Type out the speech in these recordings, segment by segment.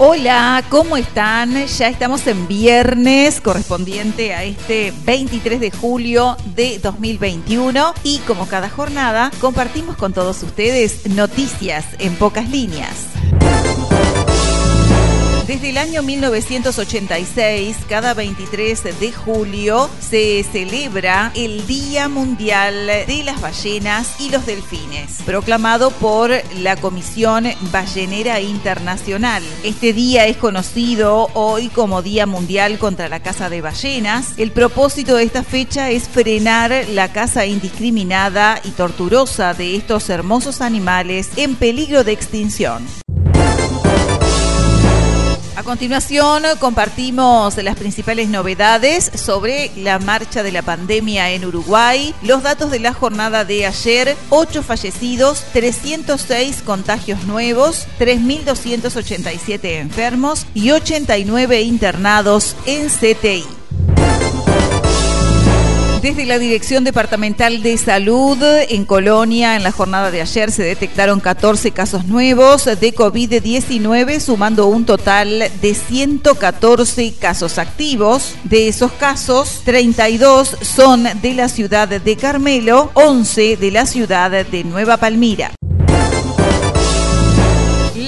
Hola, ¿cómo están? Ya estamos en viernes correspondiente a este 23 de julio de 2021 y como cada jornada compartimos con todos ustedes noticias en pocas líneas. Desde el año 1986, cada 23 de julio, se celebra el Día Mundial de las Ballenas y los Delfines, proclamado por la Comisión Ballenera Internacional. Este día es conocido hoy como Día Mundial contra la Caza de Ballenas. El propósito de esta fecha es frenar la caza indiscriminada y torturosa de estos hermosos animales en peligro de extinción. A continuación compartimos las principales novedades sobre la marcha de la pandemia en Uruguay, los datos de la jornada de ayer, 8 fallecidos, 306 contagios nuevos, 3.287 enfermos y 89 internados en CTI. Desde la Dirección Departamental de Salud en Colonia, en la jornada de ayer se detectaron 14 casos nuevos de COVID-19, sumando un total de 114 casos activos. De esos casos, 32 son de la ciudad de Carmelo, 11 de la ciudad de Nueva Palmira.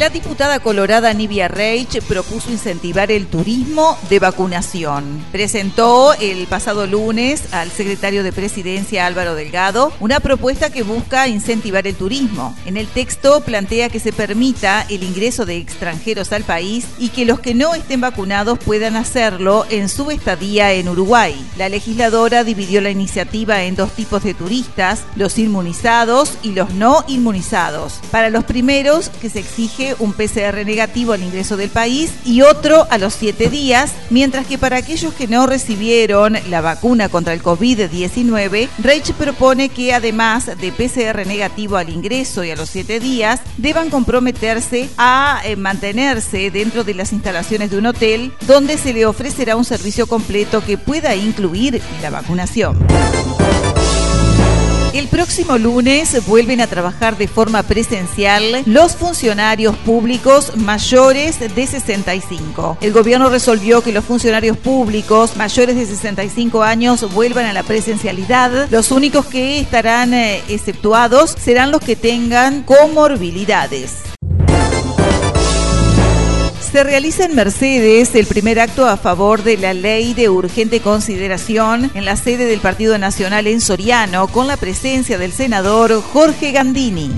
La diputada colorada Nivia Reich propuso incentivar el turismo de vacunación. Presentó el pasado lunes al secretario de Presidencia Álvaro Delgado una propuesta que busca incentivar el turismo. En el texto plantea que se permita el ingreso de extranjeros al país y que los que no estén vacunados puedan hacerlo en su estadía en Uruguay. La legisladora dividió la iniciativa en dos tipos de turistas, los inmunizados y los no inmunizados. Para los primeros, que se exige un PCR negativo al ingreso del país y otro a los siete días, mientras que para aquellos que no recibieron la vacuna contra el COVID-19, Reich propone que además de PCR negativo al ingreso y a los siete días, deban comprometerse a eh, mantenerse dentro de las instalaciones de un hotel donde se le ofrecerá un servicio completo que pueda incluir la vacunación. El próximo lunes vuelven a trabajar de forma presencial los funcionarios públicos mayores de 65. El gobierno resolvió que los funcionarios públicos mayores de 65 años vuelvan a la presencialidad. Los únicos que estarán eh, exceptuados serán los que tengan comorbilidades se realiza en Mercedes el primer acto a favor de la ley de urgente consideración en la sede del Partido Nacional en Soriano con la presencia del senador Jorge Gandini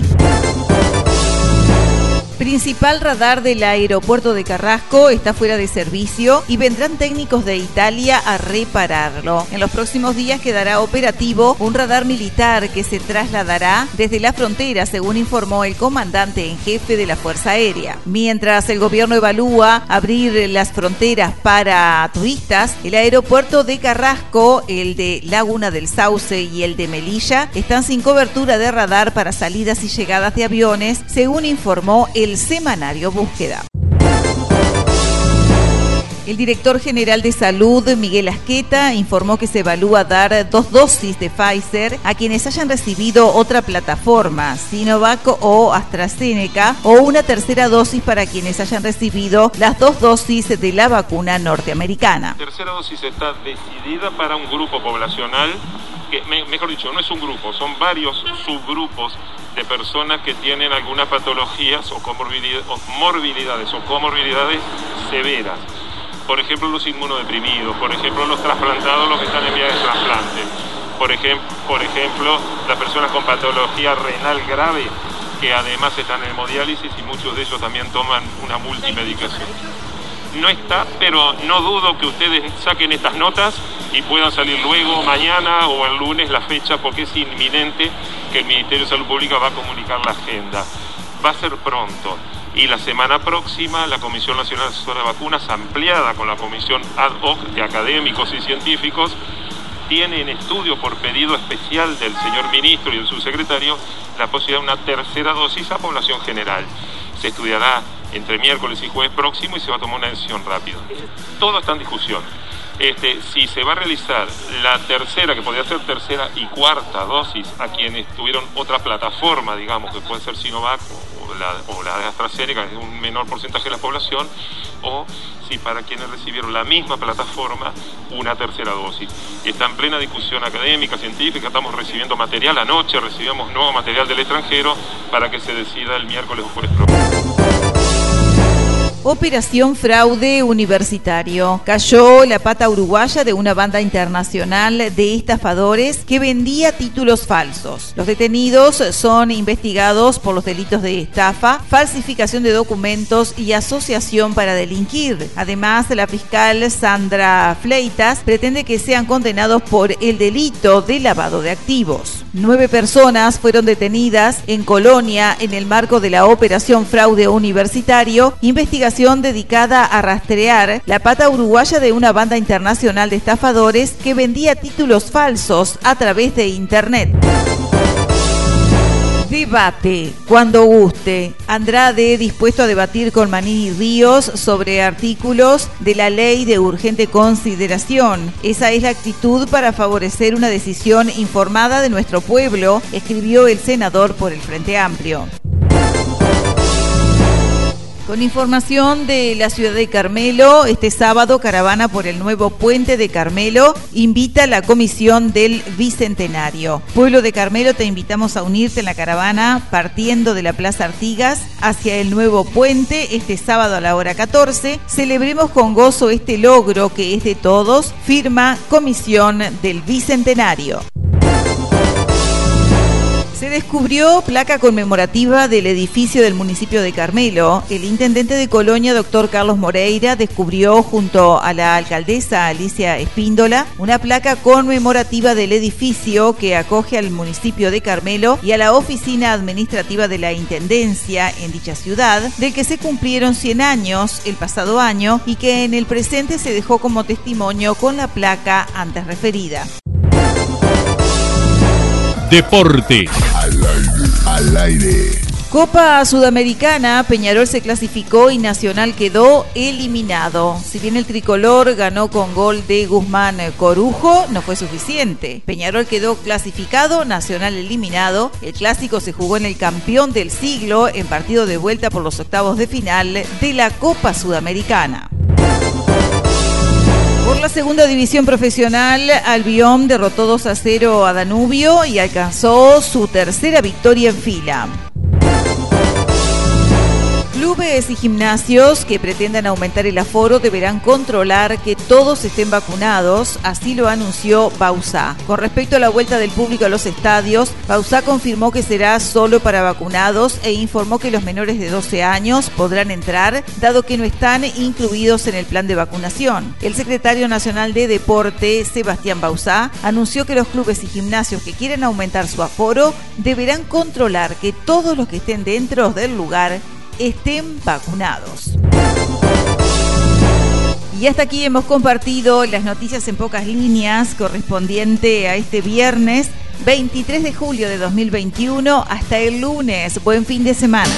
principal radar del aeropuerto de Carrasco está fuera de servicio y vendrán técnicos de Italia a repararlo. En los próximos días quedará operativo un radar militar que se trasladará desde la frontera, según informó el comandante en jefe de la Fuerza Aérea. Mientras el gobierno evalúa abrir las fronteras para turistas, el aeropuerto de Carrasco, el de Laguna del Sauce y el de Melilla están sin cobertura de radar para salidas y llegadas de aviones, según informó el semanario Búsqueda. El director general de salud, Miguel Asqueta, informó que se evalúa dar dos dosis de Pfizer a quienes hayan recibido otra plataforma, Sinovac o AstraZeneca, o una tercera dosis para quienes hayan recibido las dos dosis de la vacuna norteamericana. La tercera dosis está decidida para un grupo poblacional mejor dicho, no es un grupo, son varios subgrupos de personas que tienen algunas patologías o, o morbilidades o comorbilidades severas por ejemplo los inmunodeprimidos, por ejemplo los trasplantados, los que están en vía de trasplante, por, ejemplo, por ejemplo las personas con patología renal grave que además están en hemodiálisis y muchos de ellos también toman una multimedicación. No está, pero no dudo que ustedes saquen estas notas y puedan salir luego, mañana o el lunes la fecha, porque es inminente que el Ministerio de Salud Pública va a comunicar la agenda. Va a ser pronto y la semana próxima la Comisión Nacional Asesora de Vacunas, ampliada con la Comisión Ad hoc de Académicos y Científicos, tiene en estudio por pedido especial del señor ministro y del subsecretario la posibilidad de una tercera dosis a población general. Se estudiará entre miércoles y jueves próximo y se va a tomar una decisión rápida. Todo está en discusión. Este, si se va a realizar la tercera, que podría ser tercera y cuarta dosis a quienes tuvieron otra plataforma, digamos, que puede ser Sinovac o la, o la de AstraZeneca, que es un menor porcentaje de la población, o si para quienes recibieron la misma plataforma, una tercera dosis. Está en plena discusión académica, científica, estamos recibiendo material anoche, recibimos nuevo material del extranjero para que se decida el miércoles o jueves próximo. Operación Fraude Universitario. Cayó la pata uruguaya de una banda internacional de estafadores que vendía títulos falsos. Los detenidos son investigados por los delitos de estafa, falsificación de documentos y asociación para delinquir. Además, la fiscal Sandra Fleitas pretende que sean condenados por el delito de lavado de activos. Nueve personas fueron detenidas en Colonia en el marco de la Operación Fraude Universitario, investigación dedicada a rastrear la pata uruguaya de una banda internacional de estafadores que vendía títulos falsos a través de Internet. Debate, cuando guste. Andrade dispuesto a debatir con Manini Ríos sobre artículos de la ley de urgente consideración. Esa es la actitud para favorecer una decisión informada de nuestro pueblo, escribió el senador por el Frente Amplio. Con información de la ciudad de Carmelo, este sábado Caravana por el nuevo puente de Carmelo invita a la comisión del Bicentenario. Pueblo de Carmelo, te invitamos a unirte en la caravana partiendo de la Plaza Artigas hacia el nuevo puente este sábado a la hora 14. Celebremos con gozo este logro que es de todos, firma Comisión del Bicentenario. Descubrió placa conmemorativa del edificio del municipio de Carmelo. El intendente de Colonia, doctor Carlos Moreira, descubrió junto a la alcaldesa Alicia Espíndola una placa conmemorativa del edificio que acoge al municipio de Carmelo y a la oficina administrativa de la Intendencia en dicha ciudad, del que se cumplieron 100 años el pasado año y que en el presente se dejó como testimonio con la placa antes referida. Deporte. Al aire. Copa Sudamericana, Peñarol se clasificó y Nacional quedó eliminado. Si bien el tricolor ganó con gol de Guzmán Corujo, no fue suficiente. Peñarol quedó clasificado, Nacional eliminado. El clásico se jugó en el campeón del siglo en partido de vuelta por los octavos de final de la Copa Sudamericana. La segunda división profesional, Albion derrotó 2 a 0 a Danubio y alcanzó su tercera victoria en fila. Clubes y gimnasios que pretendan aumentar el aforo deberán controlar que todos estén vacunados, así lo anunció Bausa. Con respecto a la vuelta del público a los estadios, Bausa confirmó que será solo para vacunados e informó que los menores de 12 años podrán entrar, dado que no están incluidos en el plan de vacunación. El secretario nacional de Deporte, Sebastián Bausa, anunció que los clubes y gimnasios que quieren aumentar su aforo deberán controlar que todos los que estén dentro del lugar estén vacunados. Y hasta aquí hemos compartido las noticias en pocas líneas correspondiente a este viernes 23 de julio de 2021 hasta el lunes. Buen fin de semana.